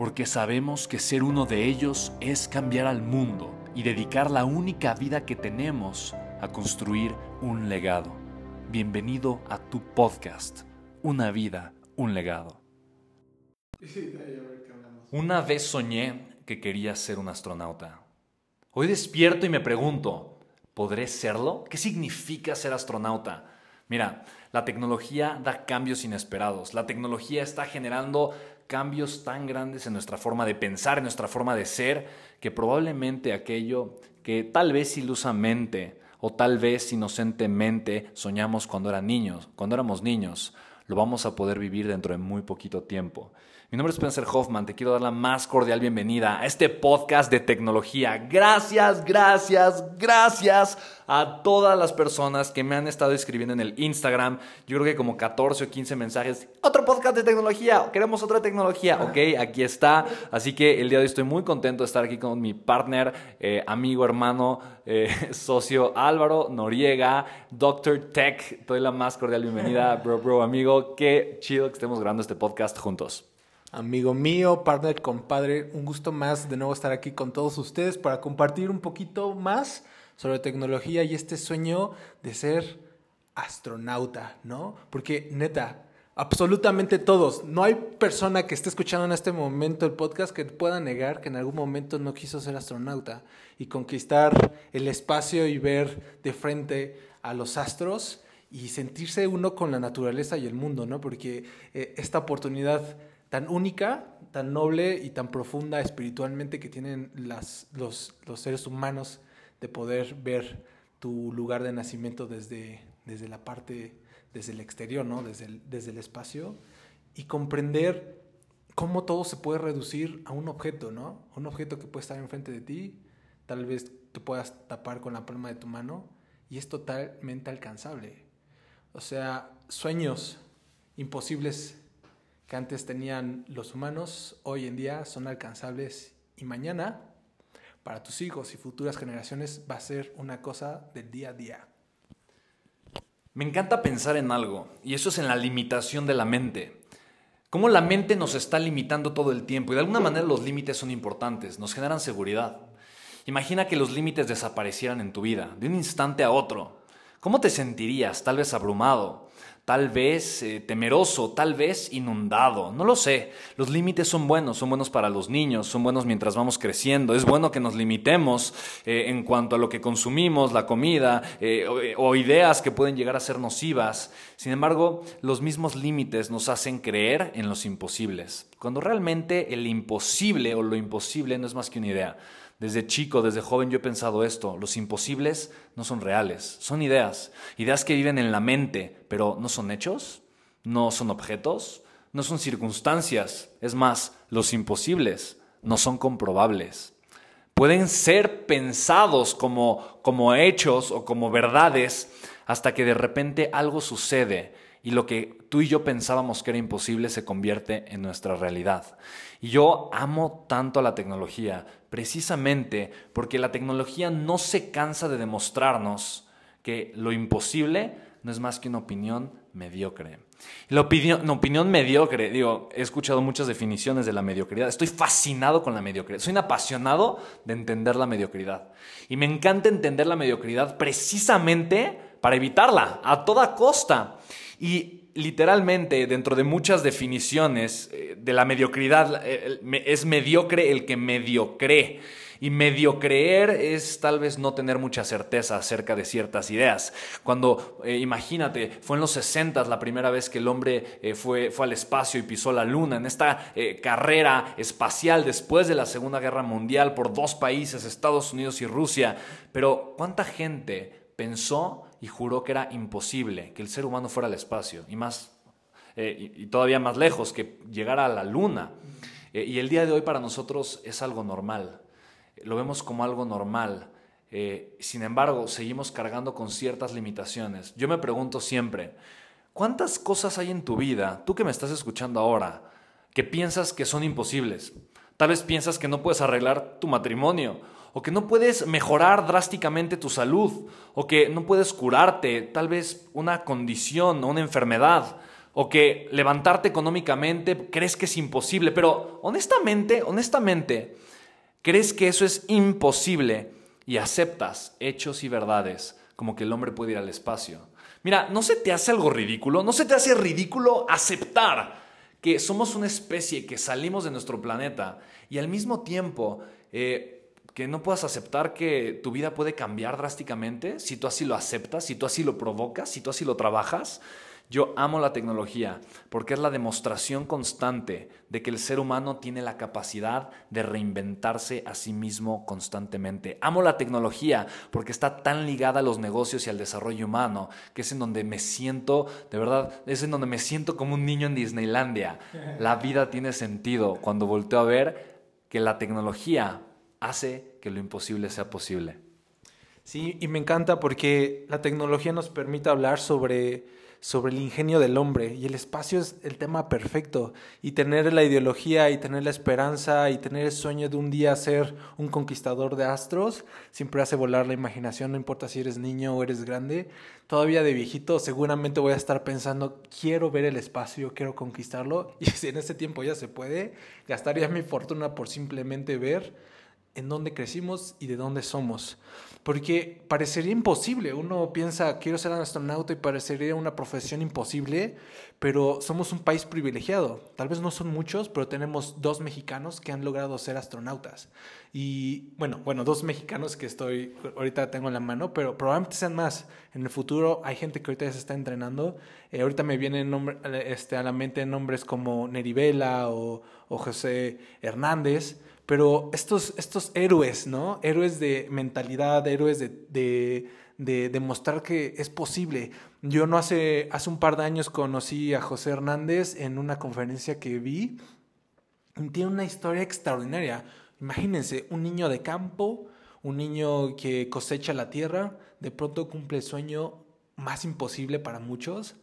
porque sabemos que ser uno de ellos es cambiar al mundo y dedicar la única vida que tenemos a construir un legado. Bienvenido a tu podcast, Una vida, un legado. Una vez soñé que quería ser un astronauta. Hoy despierto y me pregunto, ¿podré serlo? ¿Qué significa ser astronauta? Mira, la tecnología da cambios inesperados. La tecnología está generando cambios tan grandes en nuestra forma de pensar, en nuestra forma de ser, que probablemente aquello que tal vez ilusamente o tal vez inocentemente soñamos cuando eran niños, cuando éramos niños, lo vamos a poder vivir dentro de muy poquito tiempo. Mi nombre es Spencer Hoffman, te quiero dar la más cordial bienvenida a este podcast de tecnología. Gracias, gracias, gracias a todas las personas que me han estado escribiendo en el Instagram. Yo creo que como 14 o 15 mensajes. Otro podcast de tecnología, queremos otra tecnología. Ok, aquí está. Así que el día de hoy estoy muy contento de estar aquí con mi partner, eh, amigo, hermano, eh, socio Álvaro Noriega, Doctor Tech. Te doy la más cordial bienvenida, bro, bro, amigo. Qué chido que estemos grabando este podcast juntos. Amigo mío, partner, compadre, un gusto más de nuevo estar aquí con todos ustedes para compartir un poquito más sobre tecnología y este sueño de ser astronauta, ¿no? Porque neta, absolutamente todos, no hay persona que esté escuchando en este momento el podcast que pueda negar que en algún momento no quiso ser astronauta y conquistar el espacio y ver de frente a los astros y sentirse uno con la naturaleza y el mundo, ¿no? Porque eh, esta oportunidad tan única, tan noble y tan profunda espiritualmente que tienen las, los, los, seres humanos de poder ver tu lugar de nacimiento desde, desde la parte, desde el exterior, ¿no? desde, el, desde el espacio, y comprender cómo todo se puede reducir a un objeto, ¿no? Un objeto que puede estar enfrente de ti, tal vez que puedas tapar con la palma de tu mano, y es totalmente alcanzable. O sea, sueños imposibles que antes tenían los humanos, hoy en día son alcanzables y mañana para tus hijos y futuras generaciones va a ser una cosa del día a día. Me encanta pensar en algo, y eso es en la limitación de la mente. Cómo la mente nos está limitando todo el tiempo, y de alguna manera los límites son importantes, nos generan seguridad. Imagina que los límites desaparecieran en tu vida, de un instante a otro. ¿Cómo te sentirías? Tal vez abrumado, tal vez eh, temeroso, tal vez inundado, no lo sé. Los límites son buenos, son buenos para los niños, son buenos mientras vamos creciendo. Es bueno que nos limitemos eh, en cuanto a lo que consumimos, la comida eh, o, o ideas que pueden llegar a ser nocivas. Sin embargo, los mismos límites nos hacen creer en los imposibles, cuando realmente el imposible o lo imposible no es más que una idea. Desde chico, desde joven yo he pensado esto, los imposibles no son reales, son ideas, ideas que viven en la mente, pero no son hechos, no son objetos, no son circunstancias, es más, los imposibles no son comprobables. Pueden ser pensados como, como hechos o como verdades hasta que de repente algo sucede y lo que tú y yo pensábamos que era imposible se convierte en nuestra realidad. Y yo amo tanto a la tecnología, precisamente porque la tecnología no se cansa de demostrarnos que lo imposible no es más que una opinión mediocre. La opinión, opinión mediocre, digo, he escuchado muchas definiciones de la mediocridad, estoy fascinado con la mediocridad, soy un apasionado de entender la mediocridad. Y me encanta entender la mediocridad precisamente para evitarla a toda costa. Y literalmente, dentro de muchas definiciones eh, de la mediocridad, es mediocre el que mediocre. Y medio creer es tal vez no tener mucha certeza acerca de ciertas ideas. Cuando, eh, imagínate, fue en los 60 la primera vez que el hombre eh, fue, fue al espacio y pisó la luna, en esta eh, carrera espacial después de la Segunda Guerra Mundial por dos países, Estados Unidos y Rusia. Pero ¿cuánta gente pensó y juró que era imposible que el ser humano fuera al espacio? Y más y, todavía más lejos, que llegara a la luna. y el día de hoy para nosotros es algo normal lo vemos como algo normal. Eh, sin embargo, seguimos cargando con ciertas limitaciones. Yo me pregunto siempre, ¿cuántas cosas hay en tu vida, tú que me estás escuchando ahora, que piensas que son imposibles? Tal vez piensas que no puedes arreglar tu matrimonio, o que no puedes mejorar drásticamente tu salud, o que no puedes curarte, tal vez una condición o una enfermedad, o que levantarte económicamente crees que es imposible, pero honestamente, honestamente, Crees que eso es imposible y aceptas hechos y verdades como que el hombre puede ir al espacio. Mira, ¿no se te hace algo ridículo? ¿No se te hace ridículo aceptar que somos una especie que salimos de nuestro planeta y al mismo tiempo eh, que no puedas aceptar que tu vida puede cambiar drásticamente si tú así lo aceptas, si tú así lo provocas, si tú así lo trabajas? Yo amo la tecnología porque es la demostración constante de que el ser humano tiene la capacidad de reinventarse a sí mismo constantemente. Amo la tecnología porque está tan ligada a los negocios y al desarrollo humano, que es en donde me siento, de verdad, es en donde me siento como un niño en Disneylandia. La vida tiene sentido cuando volteo a ver que la tecnología hace que lo imposible sea posible. Sí, y me encanta porque la tecnología nos permite hablar sobre sobre el ingenio del hombre y el espacio es el tema perfecto y tener la ideología y tener la esperanza y tener el sueño de un día ser un conquistador de astros siempre hace volar la imaginación, no importa si eres niño o eres grande. Todavía de viejito seguramente voy a estar pensando, quiero ver el espacio, quiero conquistarlo y si en ese tiempo ya se puede, gastaría mi fortuna por simplemente ver en dónde crecimos y de dónde somos. Porque parecería imposible. Uno piensa, quiero ser astronauta y parecería una profesión imposible, pero somos un país privilegiado. Tal vez no son muchos, pero tenemos dos mexicanos que han logrado ser astronautas. Y bueno, bueno, dos mexicanos que estoy, ahorita tengo en la mano, pero probablemente sean más. En el futuro hay gente que ahorita ya se está entrenando. Eh, ahorita me vienen nombre, este, a la mente nombres como Nerivela o, o José Hernández pero estos, estos héroes, ¿no? Héroes de mentalidad, héroes de, de, de demostrar que es posible. Yo no hace, hace un par de años conocí a José Hernández en una conferencia que vi. Tiene una historia extraordinaria. Imagínense, un niño de campo, un niño que cosecha la tierra, de pronto cumple el sueño más imposible para muchos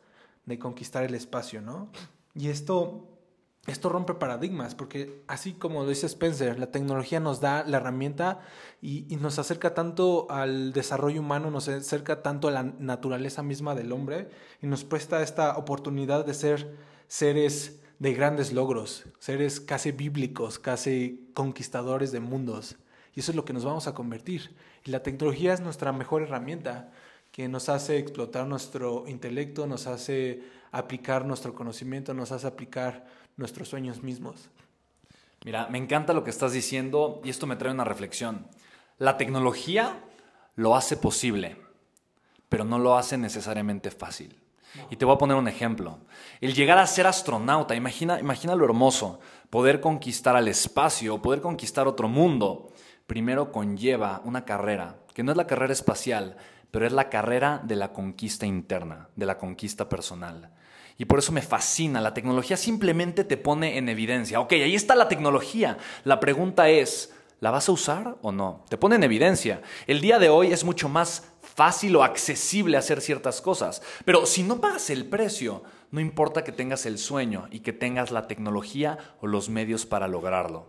de conquistar el espacio, ¿no? Y esto esto rompe paradigmas, porque así como lo dice Spencer, la tecnología nos da la herramienta y, nos acerca tanto al desarrollo humano, nos acerca tanto a la naturaleza misma del hombre y nos presta esta oportunidad de ser seres de grandes logros, seres casi bíblicos, casi conquistadores de mundos. Y eso es lo que nos vamos a convertir. Y la tecnología es nuestra mejor herramienta que nos hace explotar nuestro intelecto, nos hace aplicar nuestro conocimiento, nos hace aplicar nuestros sueños mismos. Mira, me encanta lo que estás diciendo y esto me trae una reflexión. La tecnología lo hace posible, pero no lo hace necesariamente fácil. Y te voy a poner un ejemplo. El llegar a ser astronauta, imagina, imagina lo hermoso, poder conquistar al espacio, poder conquistar otro mundo, primero conlleva una carrera, que no es la carrera espacial, pero es la carrera de la conquista interna, de la conquista personal. Y por eso me fascina. La tecnología simplemente te pone en evidencia. Ok, ahí está la tecnología. La pregunta es, ¿la vas a usar o no? Te pone en evidencia. El día de hoy es mucho más fácil o accesible hacer ciertas cosas. Pero si no pagas el precio, no importa que tengas el sueño y que tengas la tecnología o los medios para lograrlo.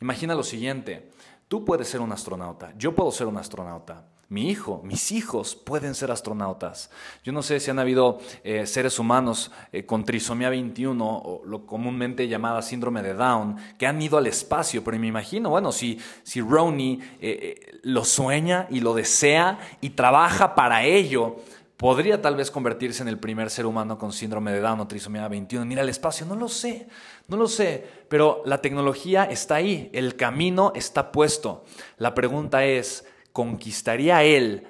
Imagina lo siguiente. Tú puedes ser un astronauta, yo puedo ser un astronauta, mi hijo, mis hijos pueden ser astronautas. Yo no sé si han habido eh, seres humanos eh, con trisomía 21 o lo comúnmente llamada síndrome de Down que han ido al espacio, pero me imagino, bueno, si, si Ronnie eh, lo sueña y lo desea y trabaja para ello, podría tal vez convertirse en el primer ser humano con síndrome de Down o trisomía 21 en ir al espacio. No lo sé, no lo sé, pero la tecnología está ahí, el camino está puesto. La pregunta es, ¿conquistaría él,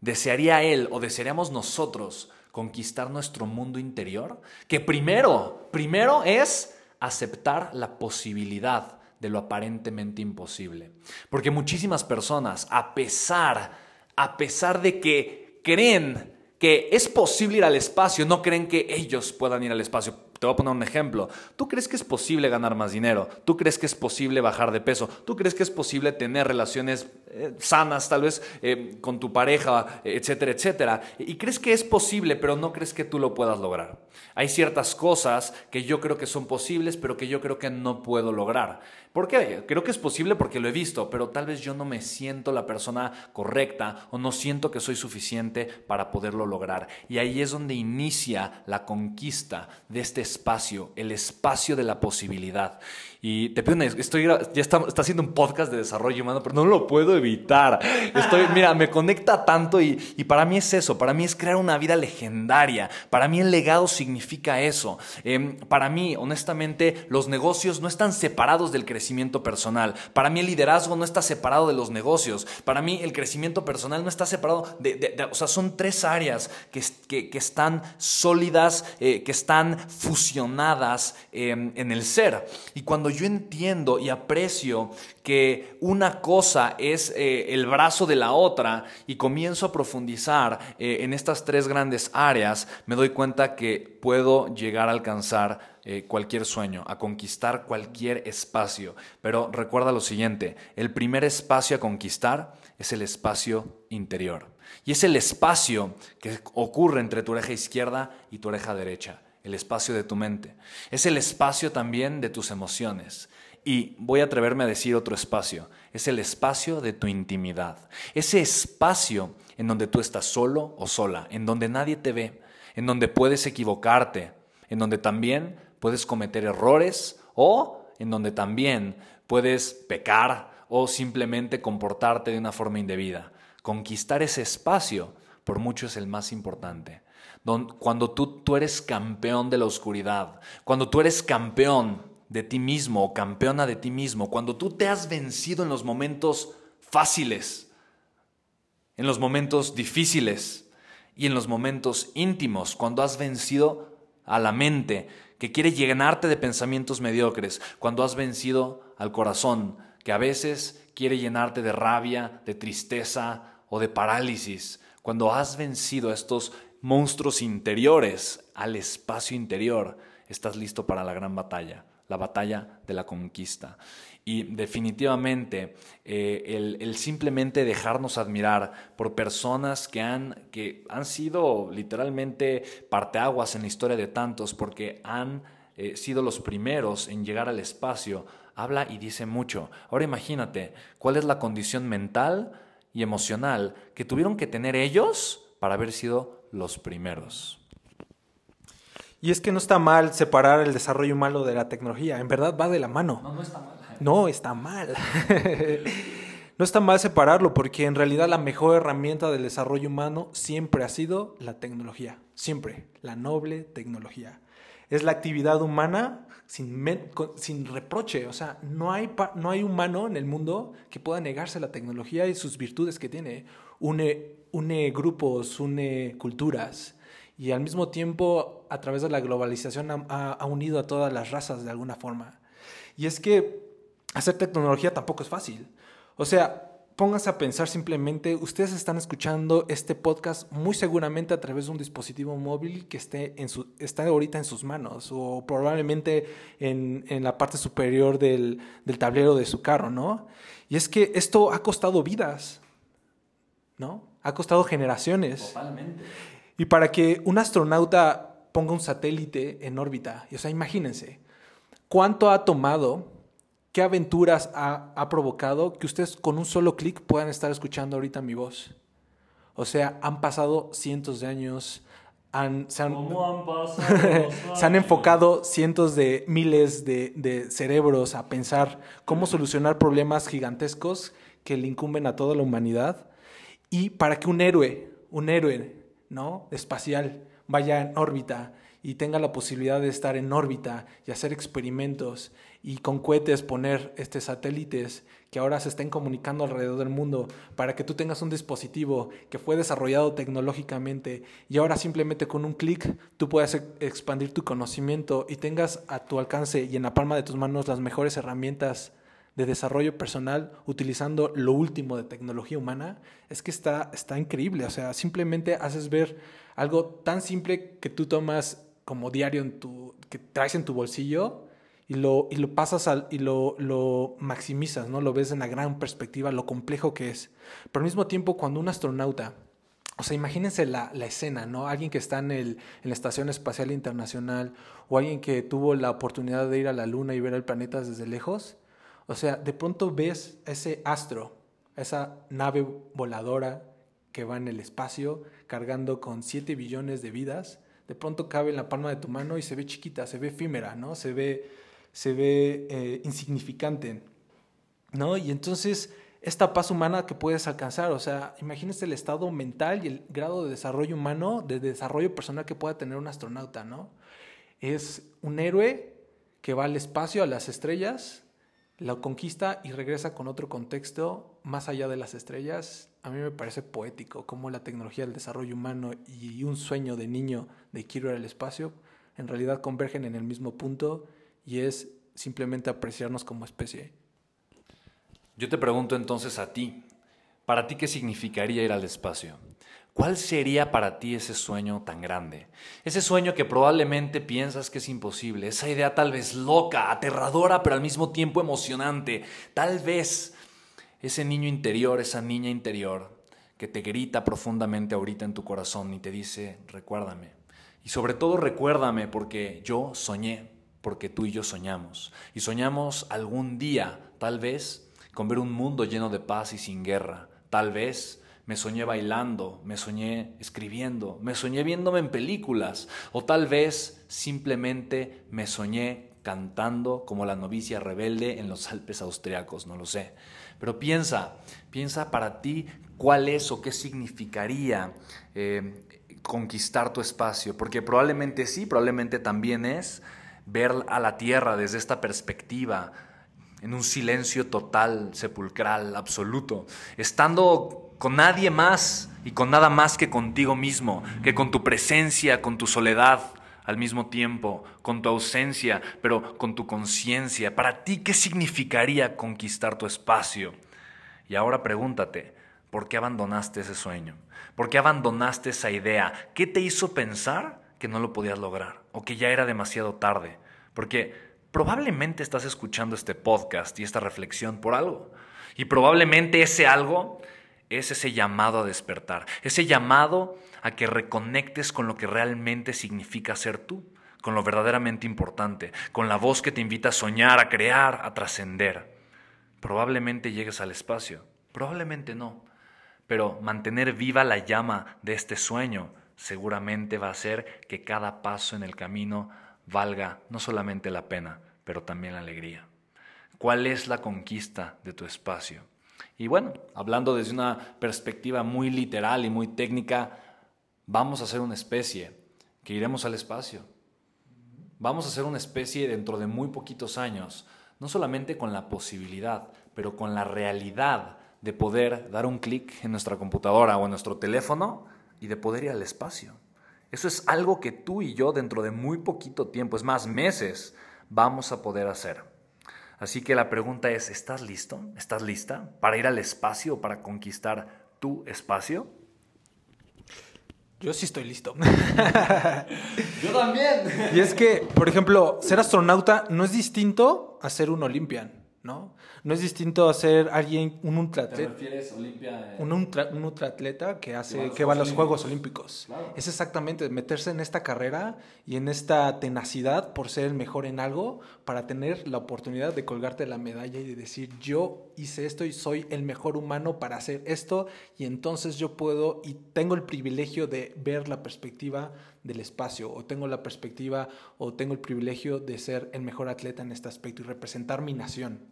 desearía él o desearíamos nosotros conquistar nuestro mundo interior? Que primero, primero es aceptar la posibilidad de lo aparentemente imposible. Porque muchísimas personas, a pesar, a pesar de que creen que es posible ir al espacio, no creen que ellos puedan ir al espacio. Te voy a poner un ejemplo. ¿Tú crees que es posible ganar más dinero? ¿Tú crees que es posible bajar de peso? ¿Tú crees que es posible tener relaciones eh, sanas, tal vez eh, con tu pareja, etcétera, etcétera? Y crees que es posible, pero no crees que tú lo puedas lograr. Hay ciertas cosas que yo creo que son posibles, pero que yo creo que no puedo lograr. ¿Por qué? Creo que es posible porque lo he visto, pero tal vez yo no me siento la persona correcta o no siento que soy suficiente para poderlo lograr. Y ahí es donde inicia la conquista de este espacio, el espacio de la posibilidad. Y te pido estoy, ya está, está, haciendo un podcast de desarrollo humano, pero no lo puedo evitar. Estoy, mira, me conecta tanto y, y para mí es eso, para mí es crear una vida legendaria. Para mí el legado significa eso. Em, para mí, honestamente, los negocios no están separados del crecimiento personal. Para mí el liderazgo no está separado de los negocios. Para mí el crecimiento personal no está separado de, o sea, son tres áreas que, que, que están sólidas, eh, que están fusionadas em, en el ser. Y cuando yo entiendo y aprecio que una cosa es eh, el brazo de la otra y comienzo a profundizar eh, en estas tres grandes áreas, me doy cuenta que puedo llegar a alcanzar eh, cualquier sueño, a conquistar cualquier espacio. Pero recuerda lo siguiente, el primer espacio a conquistar es el espacio interior. Y es el espacio que ocurre entre tu oreja izquierda y tu oreja derecha el espacio de tu mente. Es el espacio también de tus emociones. Y voy a atreverme a decir otro espacio. Es el espacio de tu intimidad. Ese espacio en donde tú estás solo o sola, en donde nadie te ve, en donde puedes equivocarte, en donde también puedes cometer errores o en donde también puedes pecar o simplemente comportarte de una forma indebida. Conquistar ese espacio por mucho es el más importante. Cuando tú, tú eres campeón de la oscuridad, cuando tú eres campeón de ti mismo o campeona de ti mismo, cuando tú te has vencido en los momentos fáciles, en los momentos difíciles y en los momentos íntimos, cuando has vencido a la mente que quiere llenarte de pensamientos mediocres, cuando has vencido al corazón que a veces quiere llenarte de rabia, de tristeza o de parálisis, cuando has vencido estos monstruos interiores al espacio interior, estás listo para la gran batalla, la batalla de la conquista. Y definitivamente eh, el, simplemente dejarnos admirar por personas que han, que han sido literalmente parteaguas en la historia de tantos porque han eh, sido los primeros en llegar al espacio, habla y dice mucho. Ahora imagínate cuál es la condición mental y emocional que tuvieron que tener ellos para haber sido los primeros. Y es que no está mal separar el desarrollo humano de la tecnología, en verdad va de la mano. No, no está mal. No, está mal. no está mal separarlo porque en realidad la mejor herramienta del desarrollo humano siempre ha sido la tecnología, siempre, la noble tecnología. Es la actividad humana sin, sin reproche, o sea, no hay, no hay humano en el mundo que pueda negarse la tecnología y sus virtudes que tiene. Une une grupos, une culturas y al mismo tiempo a través de la globalización ha, unido a todas las razas de alguna forma. Y es que hacer tecnología tampoco es fácil. O sea, pónganse a pensar simplemente, ustedes están escuchando este podcast muy seguramente a través de un dispositivo móvil que esté en su, está ahorita en sus manos o probablemente en, en la parte superior del, del tablero de su carro, ¿no? Y es que esto ha costado vidas, ¿no? ha costado generaciones. Totalmente. Y para que un astronauta ponga un satélite en órbita, o sea, imagínense, ¿cuánto ha tomado? ¿Qué aventuras ha, provocado que ustedes con un solo clic puedan estar escuchando ahorita mi voz? O sea, han pasado cientos de años, han, se, han, se, han, enfocado cientos de miles de, de, cerebros a pensar cómo solucionar problemas gigantescos que le incumben a toda la humanidad y para que un héroe, un héroe ¿no? Espacial vaya en órbita y tenga la posibilidad de estar en órbita y hacer experimentos y con cohetes poner este satélites que ahora se estén comunicando alrededor del mundo para que tú tengas un dispositivo que fue desarrollado tecnológicamente y ahora simplemente con un clic tú puedas expandir tu conocimiento y tengas a tu alcance y en la palma de tus manos las mejores herramientas de desarrollo personal utilizando lo último de tecnología humana, es que está, está increíble. O sea, simplemente haces ver algo tan simple que tú tomas como diario en tu, que traes en tu bolsillo y lo, y lo pasas al, y lo, lo maximizas, ¿no? Lo ves en la gran perspectiva, lo complejo que es. Pero al mismo tiempo, cuando un astronauta, o sea, imagínense la, la escena, ¿no? Alguien que está en, el, en la Estación Espacial Internacional o alguien que tuvo la oportunidad de ir a la Luna y ver el planeta desde lejos. O sea, de pronto ves ese astro, esa nave voladora que va en el espacio cargando con 7 billones de vidas, de pronto cabe en la palma de tu mano y se ve chiquita, se ve efímera, ¿no? Se ve se ve eh, insignificante, ¿no? Y entonces esta paz humana que puedes alcanzar, o sea, imagínese el estado mental y el grado de desarrollo humano, de desarrollo personal que pueda tener un astronauta, ¿no? Es un héroe que va al espacio, a las estrellas, la conquista y regresa con otro contexto más allá de las estrellas. A mí me parece poético cómo la tecnología del desarrollo humano y un sueño de niño de quiero ir al espacio en realidad convergen en el mismo punto y es simplemente apreciarnos como especie. Yo te pregunto entonces a ti, ¿para ti qué significaría ir al espacio? ¿Cuál sería para ti ese sueño tan grande? Ese sueño que probablemente piensas que es imposible, esa idea tal vez loca, aterradora, pero al mismo tiempo emocionante. Tal vez ese niño interior, esa niña interior que te grita profundamente ahorita en tu corazón y te dice, recuérdame. Y sobre todo recuérdame porque yo soñé, porque tú y yo soñamos. Y soñamos algún día, tal vez, con ver un mundo lleno de paz y sin guerra. Tal vez me soñé bailando, me soñé escribiendo, me soñé viéndome en películas. O tal vez simplemente me soñé cantando como la novicia rebelde en los Alpes austriacos, no lo sé. Pero piensa, piensa para ti cuál es o qué significaría eh, conquistar tu espacio, porque probablemente sí, probablemente también es ver a la tierra desde esta perspectiva, en un silencio total, sepulcral, absoluto, estando con nadie más y con nada más que contigo mismo, que con tu presencia, con tu soledad al mismo tiempo, con tu ausencia, pero con tu conciencia. Para ti, ¿qué significaría conquistar tu espacio? Y ahora pregúntate, ¿por qué abandonaste ese sueño? ¿Por qué abandonaste esa idea? ¿Qué te hizo pensar que no lo podías lograr o que ya era demasiado tarde. Porque probablemente estás escuchando este podcast y esta reflexión por algo. Y probablemente ese algo es ese llamado a despertar, ese llamado a que reconectes con lo que realmente significa ser tú, con lo verdaderamente importante, con la voz que te invita a soñar, a crear, a trascender. Probablemente llegues al espacio, probablemente no, pero mantener viva la llama de este sueño seguramente va a hacer que cada paso en el camino valga no solamente la pena, pero también la alegría. ¿Cuál es la conquista de tu espacio? Y bueno, hablando desde una perspectiva muy literal y muy técnica, vamos a ser una especie que iremos al espacio. Vamos a ser una especie dentro de muy poquitos años, no solamente con la posibilidad, pero con la realidad de poder dar un clic en nuestra computadora o en nuestro teléfono y de poder ir al espacio. Eso es algo que tú y yo dentro de muy poquito tiempo, es más, meses, vamos a poder hacer. Así que la pregunta es, ¿estás listo? ¿Estás lista para ir al espacio, para conquistar tu espacio? Yo sí estoy listo. Yo también. Y es que, por ejemplo, ser astronauta no es distinto a ser un Olympian, ¿no? No es distinto a ser alguien, un ultraatleta. Un, un ultraatleta que hace, que va a los Juegos Olímpicos. Es exactamente meterse en esta carrera y en esta tenacidad por ser el mejor en algo, para tener la oportunidad de colgarte la medalla y de decir, yo hice esto y soy el mejor humano para hacer esto, y entonces yo puedo y tengo el privilegio de ver la perspectiva del espacio, o tengo la perspectiva, o tengo el privilegio de ser el mejor atleta en este aspecto y representar mi nación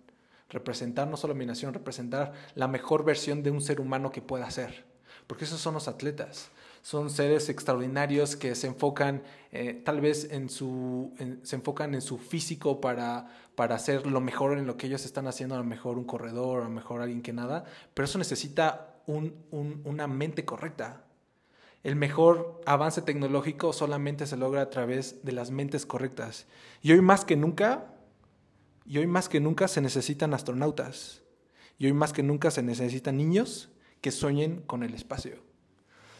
representar no solo mi nación, representar la mejor versión de un ser humano que pueda ser. Porque esos son los atletas. Son seres extraordinarios que se enfocan eh, tal vez en su, se enfocan en su físico para, para hacer lo mejor en lo que ellos están haciendo, a lo mejor un corredor, a lo mejor alguien que nada, pero eso necesita un, una mente correcta. El mejor avance tecnológico solamente se logra a través de las mentes correctas. Y hoy más que nunca, y hoy más que nunca se necesitan astronautas. Y hoy más que nunca se necesitan niños que sueñen con el espacio.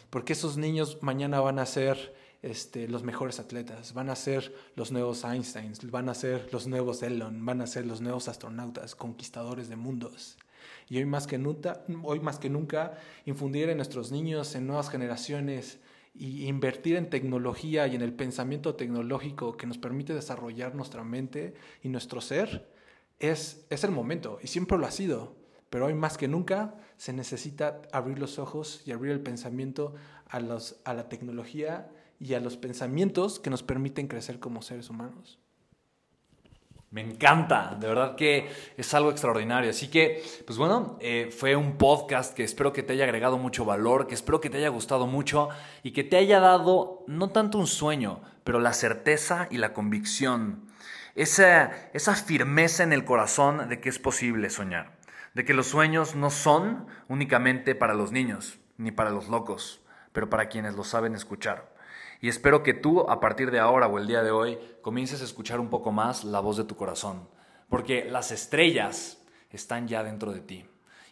Porque esos niños mañana van a ser este, los mejores atletas, van a ser los nuevos Einsteins, van a ser los nuevos Elon, van a ser los nuevos astronautas, conquistadores de mundos. Y hoy más que nunca, hoy más que nunca infundir en nuestros niños, en nuevas generaciones, y invertir en tecnología y en el pensamiento tecnológico que nos permite desarrollar nuestra mente y nuestro ser, es, es el momento y siempre lo ha sido. Pero hoy más que nunca se necesita abrir los ojos y abrir el pensamiento a, los, a la tecnología y a los pensamientos que nos permiten crecer como seres humanos. Me encanta, de verdad que es algo extraordinario. Así que, pues bueno, eh, fue un podcast que espero que te haya agregado mucho valor, que espero que te haya gustado mucho y que te haya dado no tanto un sueño, pero la certeza y la convicción, esa, esa firmeza en el corazón de que es posible soñar, de que los sueños no son únicamente para los niños ni para los locos, pero para quienes lo saben escuchar. Y espero que tú, a partir de ahora o el día de hoy, comiences a escuchar un poco más la voz de tu corazón. Porque las estrellas están ya dentro de ti.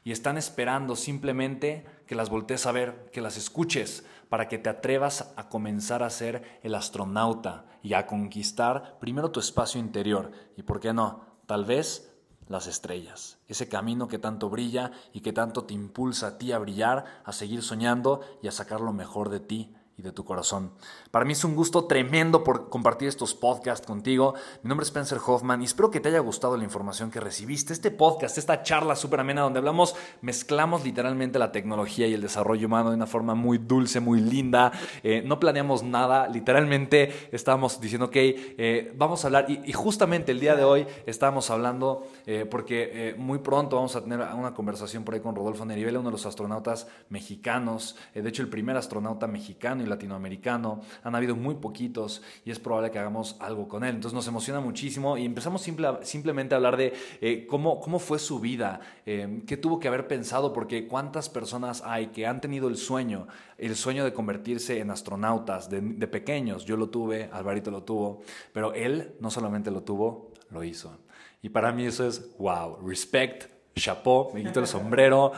Y están esperando simplemente que las voltees a ver, que las escuches, para que te atrevas a comenzar a ser el astronauta y a conquistar primero tu espacio interior. Y por qué no, tal vez las estrellas, ese camino que tanto brilla y que tanto te impulsa a ti a brillar, a seguir soñando y a sacar lo mejor de ti y de tu corazón. Para mí es un gusto tremendo por compartir estos podcasts contigo. Mi nombre es Spencer Hoffman y espero que te haya gustado la información que recibiste. Este podcast, esta charla súper amena donde hablamos, mezclamos literalmente la tecnología y el desarrollo humano de una forma muy dulce, muy linda. Eh, no planeamos nada, literalmente estábamos diciendo, ok, eh, vamos a hablar. Y, justamente el día de hoy estábamos hablando, eh, porque muy pronto vamos a tener una conversación por ahí con Rodolfo Nerivela, uno de los astronautas mexicanos, de hecho el primer astronauta mexicano latinoamericano, han habido muy poquitos y es probable que hagamos algo con él. Entonces nos emociona muchísimo y empezamos simplemente a hablar de eh, cómo, cómo fue su vida, eh, qué tuvo que haber pensado, porque cuántas personas hay que han tenido el sueño, el sueño de convertirse en astronautas de, pequeños. Yo lo tuve, Alvarito lo tuvo, pero él no solamente lo tuvo, lo hizo. Y para mí eso es wow, respect, chapeau, me quito el sombrero,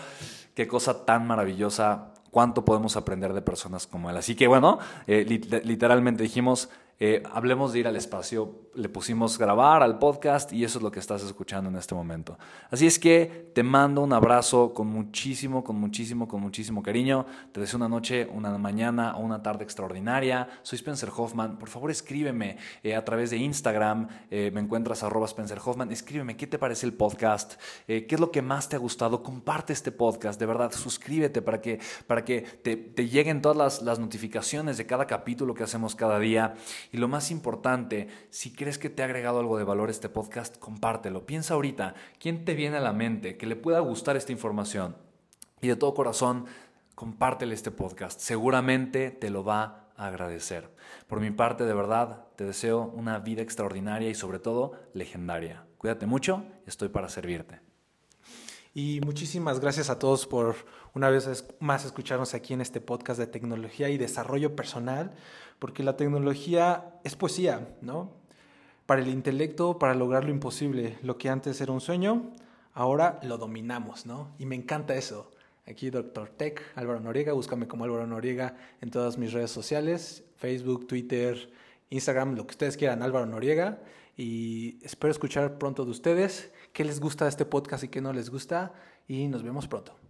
qué cosa tan maravillosa cuánto podemos aprender de personas como él. Así que bueno, eh, literalmente dijimos, eh, hablemos de ir al espacio, le pusimos grabar al podcast y eso es lo que estás escuchando en este momento. Así es que te mando un abrazo con muchísimo, con muchísimo, con muchísimo cariño. Te deseo una noche, una mañana o una tarde extraordinaria. Soy Spencer Hoffman. Por favor, escríbeme eh, a través de Instagram. Eh, me encuentras arroba Spencer Hoffman. Escríbeme qué te parece el podcast, qué es lo que más te ha gustado. Comparte este podcast, de verdad. Suscríbete para que, para que te, te lleguen todas las, las notificaciones de cada capítulo que hacemos cada día. Y lo más importante, si crees que te ha agregado algo de valor este podcast, compártelo. Piensa ahorita, ¿quién te viene a la mente que le pueda gustar esta información? Y de todo corazón, compártele este podcast. Seguramente te lo va a agradecer. Por mi parte, de verdad, te deseo una vida extraordinaria y sobre todo legendaria. Cuídate mucho, estoy para servirte. Y muchísimas gracias a todos por una vez más escucharnos aquí en este podcast de tecnología y desarrollo personal porque la tecnología es poesía, ¿no? Para el intelecto, para lograr lo imposible, lo que antes era un sueño, ahora lo dominamos, ¿no? Y me encanta eso. Aquí Doctor Tech, Álvaro Noriega, búscame como Álvaro Noriega en todas mis redes sociales, Facebook, Twitter, Instagram, lo que ustedes quieran, Álvaro Noriega. Y espero escuchar pronto de ustedes qué les gusta este podcast y qué no les gusta. Y nos vemos pronto.